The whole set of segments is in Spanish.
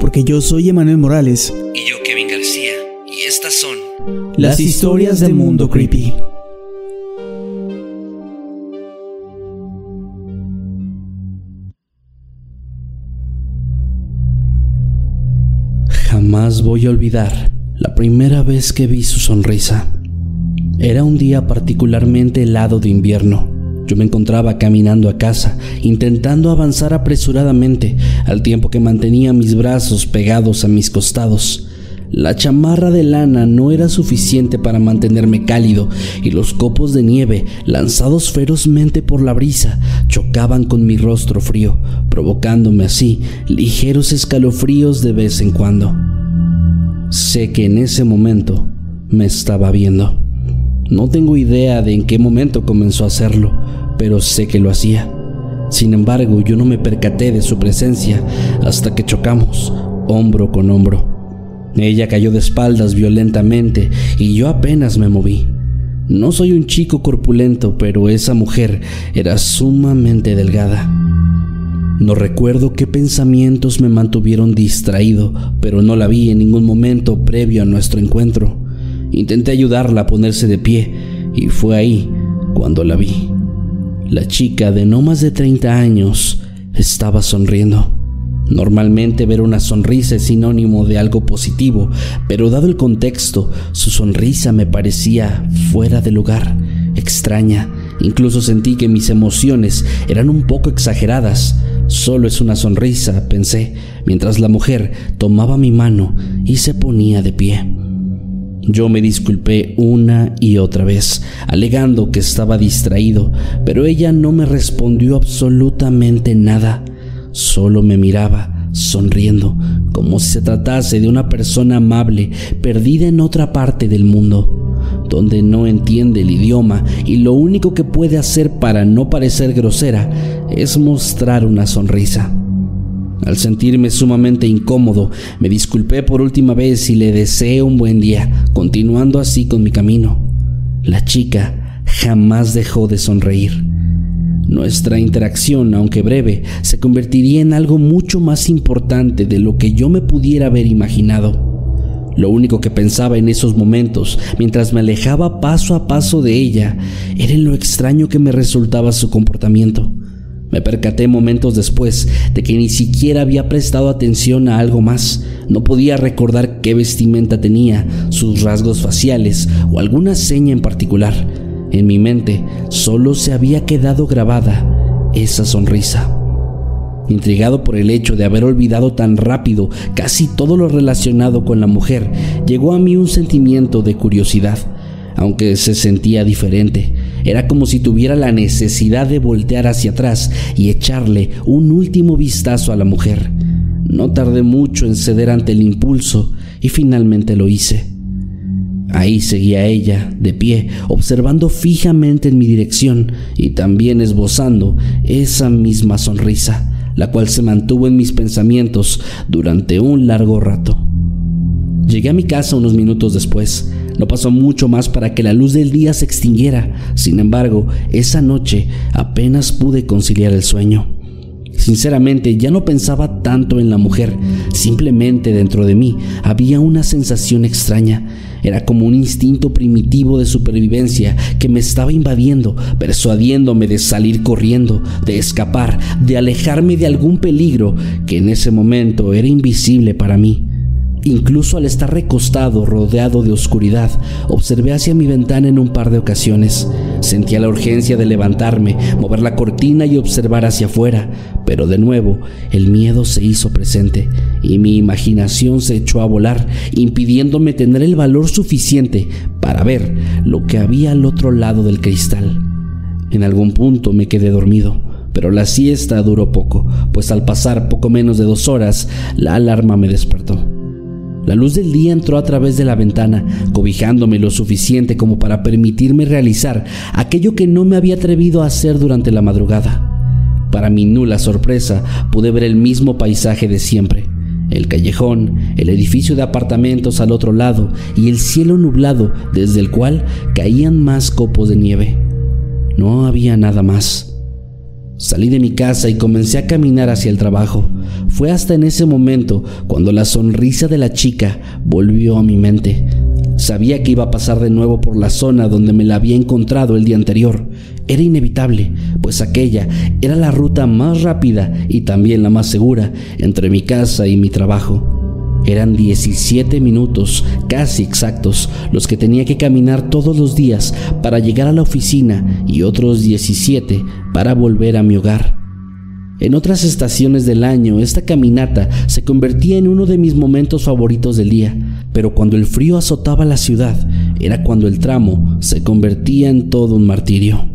porque yo soy Emanuel Morales. Y yo Kevin García. Y estas son Las historias del mundo creepy. Jamás voy a olvidar la primera vez que vi su sonrisa. Era un día particularmente helado de invierno. Yo me encontraba caminando a casa, intentando avanzar apresuradamente, al tiempo que mantenía mis brazos pegados a mis costados. La chamarra de lana no era suficiente para mantenerme cálido y los copos de nieve, lanzados ferozmente por la brisa, chocaban con mi rostro frío, provocándome así ligeros escalofríos de vez en cuando. Sé que en ese momento me estaba viendo. No tengo idea de en qué momento comenzó a hacerlo, pero sé que lo hacía. Sin embargo, yo no me percaté de su presencia hasta que chocamos, hombro con hombro. Ella cayó de espaldas violentamente y yo apenas me moví. No soy un chico corpulento, pero esa mujer era sumamente delgada. No recuerdo qué pensamientos me mantuvieron distraído, pero no la vi en ningún momento previo a nuestro encuentro. Intenté ayudarla a ponerse de pie y fue ahí cuando la vi. La chica de no más de 30 años estaba sonriendo. Normalmente ver una sonrisa es sinónimo de algo positivo, pero dado el contexto, su sonrisa me parecía fuera de lugar, extraña. Incluso sentí que mis emociones eran un poco exageradas. Solo es una sonrisa, pensé, mientras la mujer tomaba mi mano y se ponía de pie. Yo me disculpé una y otra vez, alegando que estaba distraído, pero ella no me respondió absolutamente nada. Solo me miraba, sonriendo, como si se tratase de una persona amable, perdida en otra parte del mundo, donde no entiende el idioma y lo único que puede hacer para no parecer grosera es mostrar una sonrisa. Al sentirme sumamente incómodo, me disculpé por última vez y le deseé un buen día, continuando así con mi camino. La chica jamás dejó de sonreír. Nuestra interacción, aunque breve, se convertiría en algo mucho más importante de lo que yo me pudiera haber imaginado. Lo único que pensaba en esos momentos, mientras me alejaba paso a paso de ella, era en lo extraño que me resultaba su comportamiento. Me percaté momentos después de que ni siquiera había prestado atención a algo más. No podía recordar qué vestimenta tenía, sus rasgos faciales o alguna seña en particular. En mi mente solo se había quedado grabada esa sonrisa. Intrigado por el hecho de haber olvidado tan rápido casi todo lo relacionado con la mujer, llegó a mí un sentimiento de curiosidad, aunque se sentía diferente. Era como si tuviera la necesidad de voltear hacia atrás y echarle un último vistazo a la mujer. No tardé mucho en ceder ante el impulso y finalmente lo hice. Ahí seguía ella, de pie, observando fijamente en mi dirección y también esbozando esa misma sonrisa, la cual se mantuvo en mis pensamientos durante un largo rato. Llegué a mi casa unos minutos después, no pasó mucho más para que la luz del día se extinguiera. Sin embargo, esa noche apenas pude conciliar el sueño. Sinceramente, ya no pensaba tanto en la mujer, simplemente dentro de mí había una sensación extraña. Era como un instinto primitivo de supervivencia que me estaba invadiendo, persuadiéndome de salir corriendo, de escapar, de alejarme de algún peligro que en ese momento era invisible para mí. Incluso al estar recostado, rodeado de oscuridad, observé hacia mi ventana en un par de ocasiones. Sentía la urgencia de levantarme, mover la cortina y observar hacia afuera, pero de nuevo el miedo se hizo presente y mi imaginación se echó a volar, impidiéndome tener el valor suficiente para ver lo que había al otro lado del cristal. En algún punto me quedé dormido, pero la siesta duró poco, pues al pasar poco menos de dos horas, la alarma me despertó. La luz del día entró a través de la ventana, cobijándome lo suficiente como para permitirme realizar aquello que no me había atrevido a hacer durante la madrugada. Para mi nula sorpresa, pude ver el mismo paisaje de siempre. El callejón, el edificio de apartamentos al otro lado y el cielo nublado desde el cual caían más copos de nieve. No había nada más. Salí de mi casa y comencé a caminar hacia el trabajo. Fue hasta en ese momento cuando la sonrisa de la chica volvió a mi mente. Sabía que iba a pasar de nuevo por la zona donde me la había encontrado el día anterior. Era inevitable, pues aquella era la ruta más rápida y también la más segura entre mi casa y mi trabajo. Eran 17 minutos, casi exactos, los que tenía que caminar todos los días para llegar a la oficina y otros 17 para volver a mi hogar. En otras estaciones del año, esta caminata se convertía en uno de mis momentos favoritos del día, pero cuando el frío azotaba la ciudad, era cuando el tramo se convertía en todo un martirio.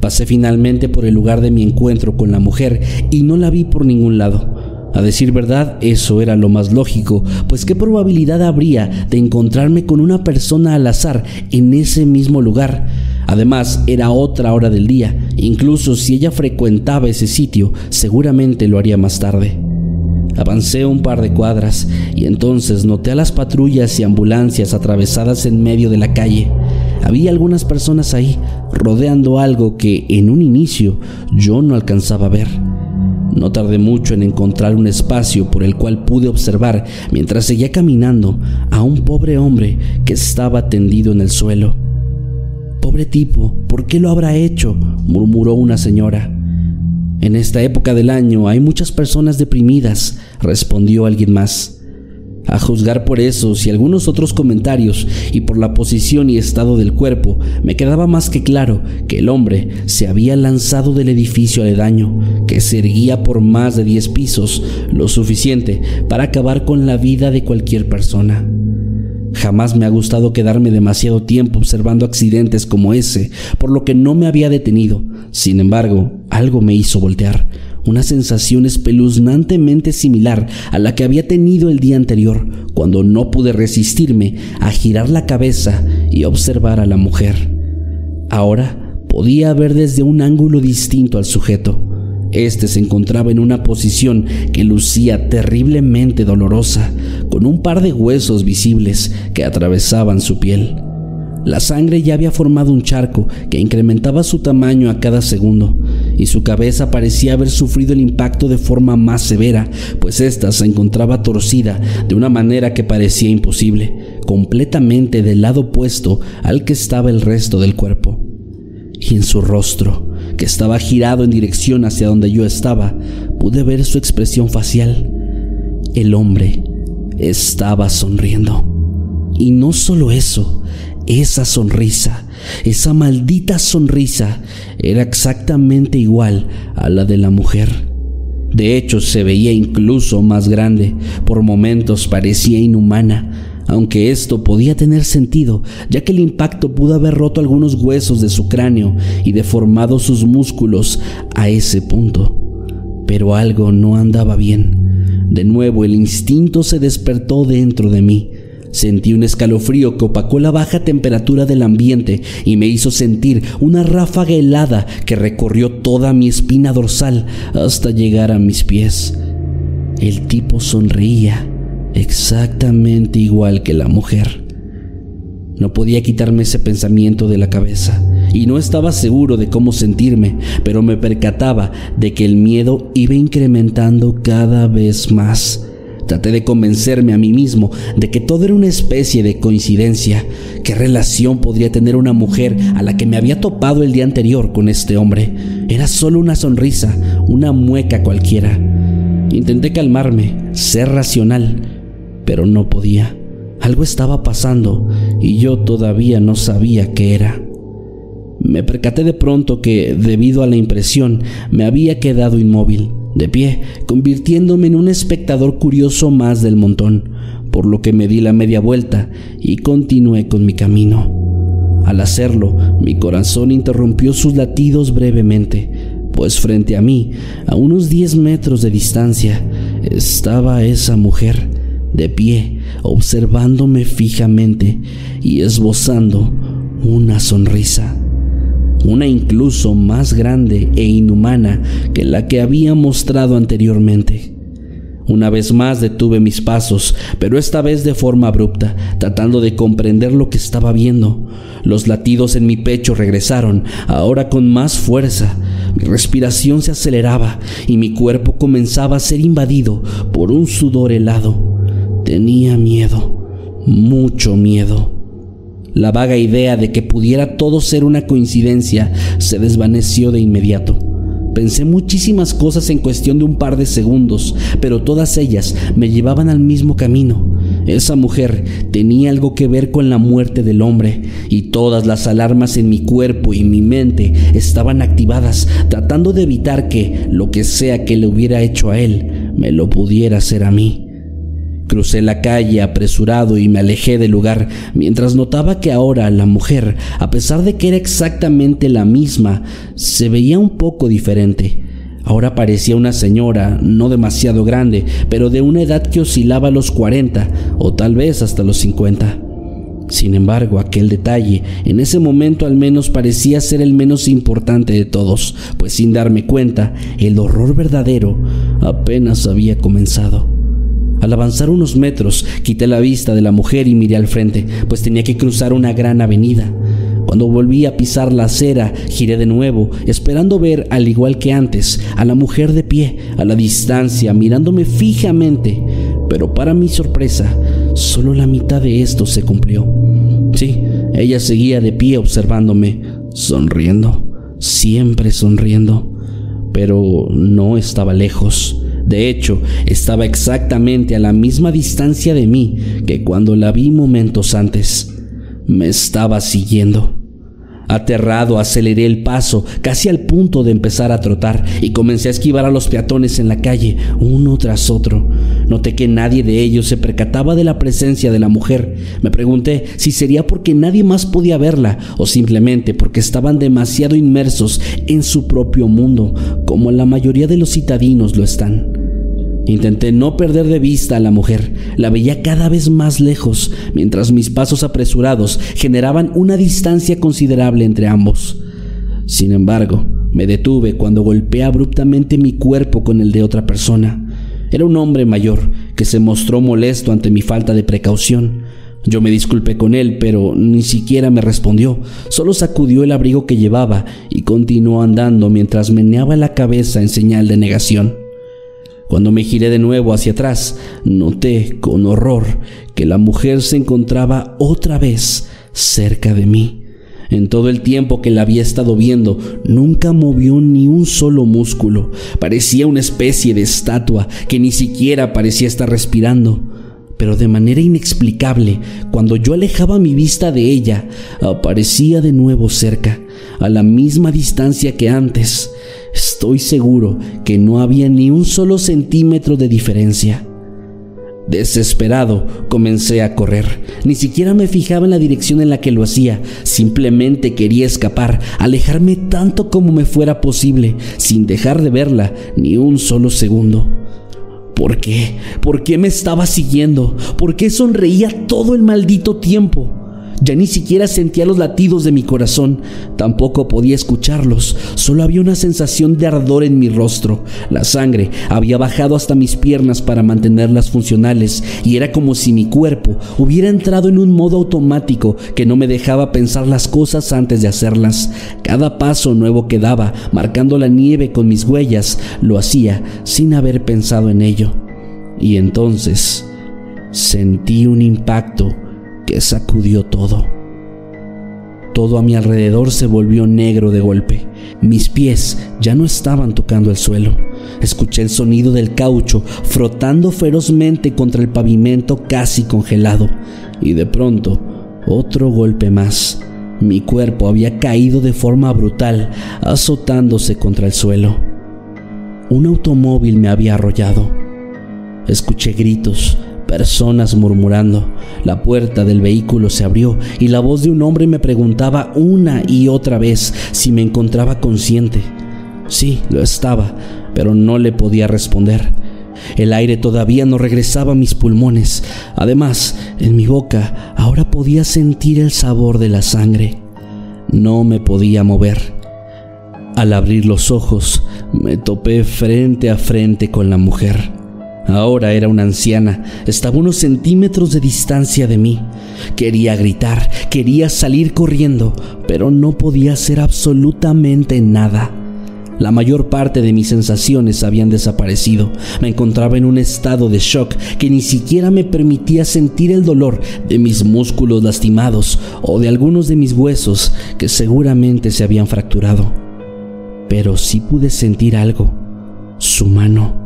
Pasé finalmente por el lugar de mi encuentro con la mujer y no la vi por ningún lado. A decir verdad, eso era lo más lógico, pues qué probabilidad habría de encontrarme con una persona al azar en ese mismo lugar. Además, era otra hora del día, incluso si ella frecuentaba ese sitio, seguramente lo haría más tarde. Avancé un par de cuadras y entonces noté a las patrullas y ambulancias atravesadas en medio de la calle. Había algunas personas ahí, rodeando algo que en un inicio yo no alcanzaba a ver. No tardé mucho en encontrar un espacio por el cual pude observar, mientras seguía caminando, a un pobre hombre que estaba tendido en el suelo. Pobre tipo, ¿por qué lo habrá hecho? murmuró una señora. En esta época del año hay muchas personas deprimidas, respondió alguien más. A juzgar por esos y algunos otros comentarios y por la posición y estado del cuerpo, me quedaba más que claro que el hombre se había lanzado del edificio aledaño, que se erguía por más de 10 pisos, lo suficiente para acabar con la vida de cualquier persona. Jamás me ha gustado quedarme demasiado tiempo observando accidentes como ese, por lo que no me había detenido. Sin embargo, algo me hizo voltear una sensación espeluznantemente similar a la que había tenido el día anterior, cuando no pude resistirme a girar la cabeza y observar a la mujer. Ahora podía ver desde un ángulo distinto al sujeto. Este se encontraba en una posición que lucía terriblemente dolorosa, con un par de huesos visibles que atravesaban su piel. La sangre ya había formado un charco que incrementaba su tamaño a cada segundo, y su cabeza parecía haber sufrido el impacto de forma más severa, pues ésta se encontraba torcida de una manera que parecía imposible, completamente del lado opuesto al que estaba el resto del cuerpo. Y en su rostro, que estaba girado en dirección hacia donde yo estaba, pude ver su expresión facial. El hombre estaba sonriendo. Y no solo eso, esa sonrisa, esa maldita sonrisa, era exactamente igual a la de la mujer. De hecho, se veía incluso más grande, por momentos parecía inhumana, aunque esto podía tener sentido, ya que el impacto pudo haber roto algunos huesos de su cráneo y deformado sus músculos a ese punto. Pero algo no andaba bien. De nuevo el instinto se despertó dentro de mí. Sentí un escalofrío que opacó la baja temperatura del ambiente y me hizo sentir una ráfaga helada que recorrió toda mi espina dorsal hasta llegar a mis pies. El tipo sonreía exactamente igual que la mujer. No podía quitarme ese pensamiento de la cabeza y no estaba seguro de cómo sentirme, pero me percataba de que el miedo iba incrementando cada vez más. Traté de convencerme a mí mismo de que todo era una especie de coincidencia. ¿Qué relación podría tener una mujer a la que me había topado el día anterior con este hombre? Era solo una sonrisa, una mueca cualquiera. Intenté calmarme, ser racional, pero no podía. Algo estaba pasando y yo todavía no sabía qué era. Me percaté de pronto que, debido a la impresión, me había quedado inmóvil, de pie, convirtiéndome en un espectador curioso más del montón, por lo que me di la media vuelta y continué con mi camino. Al hacerlo, mi corazón interrumpió sus latidos brevemente, pues frente a mí, a unos 10 metros de distancia, estaba esa mujer, de pie, observándome fijamente y esbozando una sonrisa, una incluso más grande e inhumana que la que había mostrado anteriormente. Una vez más detuve mis pasos, pero esta vez de forma abrupta, tratando de comprender lo que estaba viendo. Los latidos en mi pecho regresaron, ahora con más fuerza. Mi respiración se aceleraba y mi cuerpo comenzaba a ser invadido por un sudor helado. Tenía miedo, mucho miedo. La vaga idea de que pudiera todo ser una coincidencia se desvaneció de inmediato. Pensé muchísimas cosas en cuestión de un par de segundos, pero todas ellas me llevaban al mismo camino. Esa mujer tenía algo que ver con la muerte del hombre, y todas las alarmas en mi cuerpo y mi mente estaban activadas, tratando de evitar que, lo que sea que le hubiera hecho a él, me lo pudiera hacer a mí. Crucé la calle apresurado y me alejé del lugar mientras notaba que ahora la mujer, a pesar de que era exactamente la misma, se veía un poco diferente. Ahora parecía una señora, no demasiado grande, pero de una edad que oscilaba a los 40 o tal vez hasta los 50. Sin embargo, aquel detalle, en ese momento al menos parecía ser el menos importante de todos, pues sin darme cuenta, el horror verdadero apenas había comenzado. Al avanzar unos metros, quité la vista de la mujer y miré al frente, pues tenía que cruzar una gran avenida. Cuando volví a pisar la acera, giré de nuevo, esperando ver, al igual que antes, a la mujer de pie, a la distancia, mirándome fijamente. Pero para mi sorpresa, solo la mitad de esto se cumplió. Sí, ella seguía de pie observándome, sonriendo, siempre sonriendo, pero no estaba lejos. De hecho, estaba exactamente a la misma distancia de mí que cuando la vi momentos antes. Me estaba siguiendo. Aterrado, aceleré el paso, casi al punto de empezar a trotar, y comencé a esquivar a los peatones en la calle, uno tras otro. Noté que nadie de ellos se percataba de la presencia de la mujer. Me pregunté si sería porque nadie más podía verla, o simplemente porque estaban demasiado inmersos en su propio mundo, como la mayoría de los citadinos lo están. Intenté no perder de vista a la mujer. La veía cada vez más lejos, mientras mis pasos apresurados generaban una distancia considerable entre ambos. Sin embargo, me detuve cuando golpeé abruptamente mi cuerpo con el de otra persona. Era un hombre mayor que se mostró molesto ante mi falta de precaución. Yo me disculpé con él, pero ni siquiera me respondió. Solo sacudió el abrigo que llevaba y continuó andando mientras meneaba la cabeza en señal de negación. Cuando me giré de nuevo hacia atrás, noté con horror que la mujer se encontraba otra vez cerca de mí. En todo el tiempo que la había estado viendo, nunca movió ni un solo músculo. Parecía una especie de estatua que ni siquiera parecía estar respirando. Pero de manera inexplicable, cuando yo alejaba mi vista de ella, aparecía de nuevo cerca, a la misma distancia que antes. Estoy seguro que no había ni un solo centímetro de diferencia. Desesperado, comencé a correr. Ni siquiera me fijaba en la dirección en la que lo hacía. Simplemente quería escapar, alejarme tanto como me fuera posible, sin dejar de verla ni un solo segundo. ¿Por qué? ¿Por qué me estaba siguiendo? ¿Por qué sonreía todo el maldito tiempo? Ya ni siquiera sentía los latidos de mi corazón, tampoco podía escucharlos, solo había una sensación de ardor en mi rostro. La sangre había bajado hasta mis piernas para mantenerlas funcionales y era como si mi cuerpo hubiera entrado en un modo automático que no me dejaba pensar las cosas antes de hacerlas. Cada paso nuevo que daba, marcando la nieve con mis huellas, lo hacía sin haber pensado en ello. Y entonces sentí un impacto que sacudió todo. Todo a mi alrededor se volvió negro de golpe. Mis pies ya no estaban tocando el suelo. Escuché el sonido del caucho frotando ferozmente contra el pavimento casi congelado. Y de pronto, otro golpe más. Mi cuerpo había caído de forma brutal, azotándose contra el suelo. Un automóvil me había arrollado. Escuché gritos, personas murmurando. La puerta del vehículo se abrió y la voz de un hombre me preguntaba una y otra vez si me encontraba consciente. Sí, lo estaba, pero no le podía responder. El aire todavía no regresaba a mis pulmones. Además, en mi boca ahora podía sentir el sabor de la sangre. No me podía mover. Al abrir los ojos, me topé frente a frente con la mujer. Ahora era una anciana, estaba unos centímetros de distancia de mí. Quería gritar, quería salir corriendo, pero no podía hacer absolutamente nada. La mayor parte de mis sensaciones habían desaparecido. Me encontraba en un estado de shock que ni siquiera me permitía sentir el dolor de mis músculos lastimados o de algunos de mis huesos que seguramente se habían fracturado. Pero sí pude sentir algo, su mano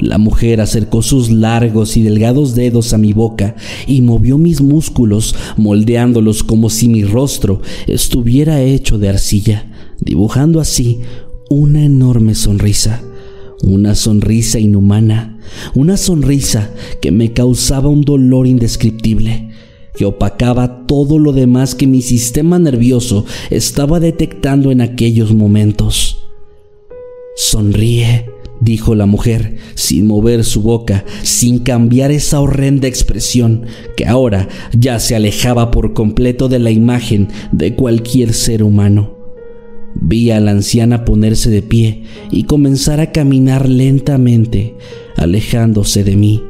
la mujer acercó sus largos y delgados dedos a mi boca y movió mis músculos, moldeándolos como si mi rostro estuviera hecho de arcilla, dibujando así una enorme sonrisa, una sonrisa inhumana, una sonrisa que me causaba un dolor indescriptible, que opacaba todo lo demás que mi sistema nervioso estaba detectando en aquellos momentos. Sonríe, dijo la mujer, sin mover su boca, sin cambiar esa horrenda expresión que ahora ya se alejaba por completo de la imagen de cualquier ser humano. Vi a la anciana ponerse de pie y comenzar a caminar lentamente, alejándose de mí.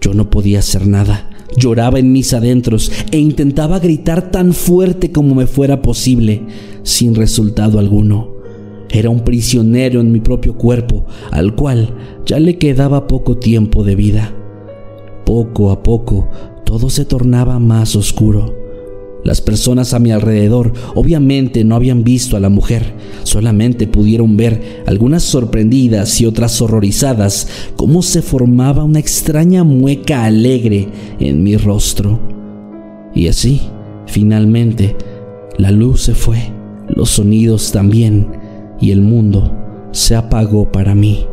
Yo no podía hacer nada, lloraba en mis adentros e intentaba gritar tan fuerte como me fuera posible, sin resultado alguno. Era un prisionero en mi propio cuerpo, al cual ya le quedaba poco tiempo de vida. Poco a poco, todo se tornaba más oscuro. Las personas a mi alrededor obviamente no habían visto a la mujer, solamente pudieron ver, algunas sorprendidas y otras horrorizadas, cómo se formaba una extraña mueca alegre en mi rostro. Y así, finalmente, la luz se fue, los sonidos también, y el mundo se apagó para mí.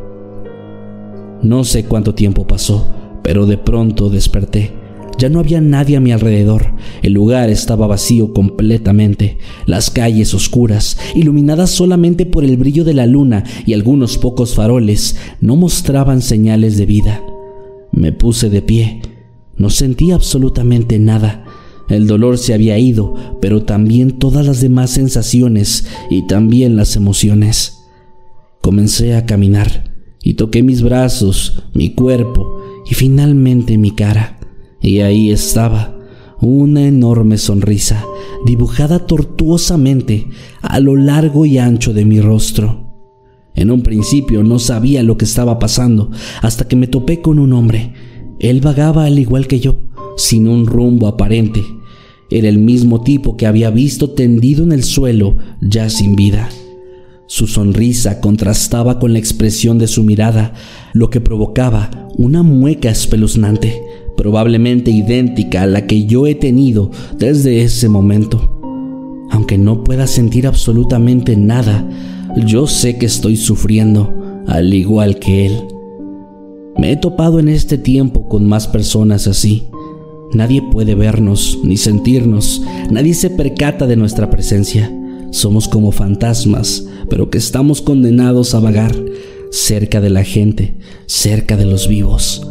No sé cuánto tiempo pasó, pero de pronto desperté. Ya no había nadie a mi alrededor. El lugar estaba vacío completamente. Las calles oscuras, iluminadas solamente por el brillo de la luna y algunos pocos faroles, no mostraban señales de vida. Me puse de pie. No sentí absolutamente nada. El dolor se había ido, pero también todas las demás sensaciones y también las emociones. Comencé a caminar y toqué mis brazos, mi cuerpo y finalmente mi cara. Y ahí estaba, una enorme sonrisa, dibujada tortuosamente a lo largo y ancho de mi rostro. En un principio no sabía lo que estaba pasando hasta que me topé con un hombre. Él vagaba al igual que yo, sin un rumbo aparente. Era el mismo tipo que había visto tendido en el suelo, ya sin vida. Su sonrisa contrastaba con la expresión de su mirada, lo que provocaba una mueca espeluznante, probablemente idéntica a la que yo he tenido desde ese momento. Aunque no pueda sentir absolutamente nada, yo sé que estoy sufriendo, al igual que él. Me he topado en este tiempo con más personas así, Nadie puede vernos ni sentirnos, nadie se percata de nuestra presencia. Somos como fantasmas, pero que estamos condenados a vagar cerca de la gente, cerca de los vivos.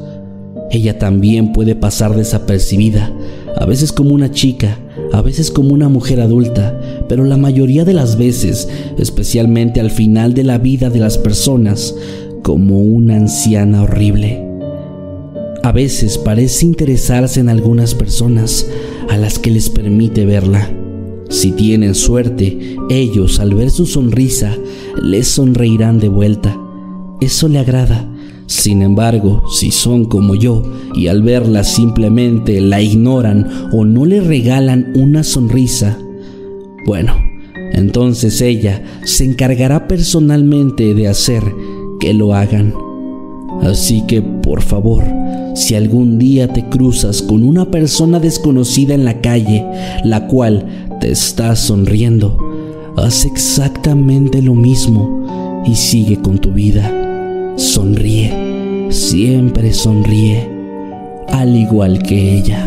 Ella también puede pasar desapercibida, a veces como una chica, a veces como una mujer adulta, pero la mayoría de las veces, especialmente al final de la vida de las personas, como una anciana horrible. A veces parece interesarse en algunas personas a las que les permite verla. Si tienen suerte, ellos al ver su sonrisa les sonreirán de vuelta. Eso le agrada. Sin embargo, si son como yo y al verla simplemente la ignoran o no le regalan una sonrisa, bueno, entonces ella se encargará personalmente de hacer que lo hagan. Así que, por favor, si algún día te cruzas con una persona desconocida en la calle, la cual te está sonriendo, haz exactamente lo mismo y sigue con tu vida. Sonríe, siempre sonríe, al igual que ella.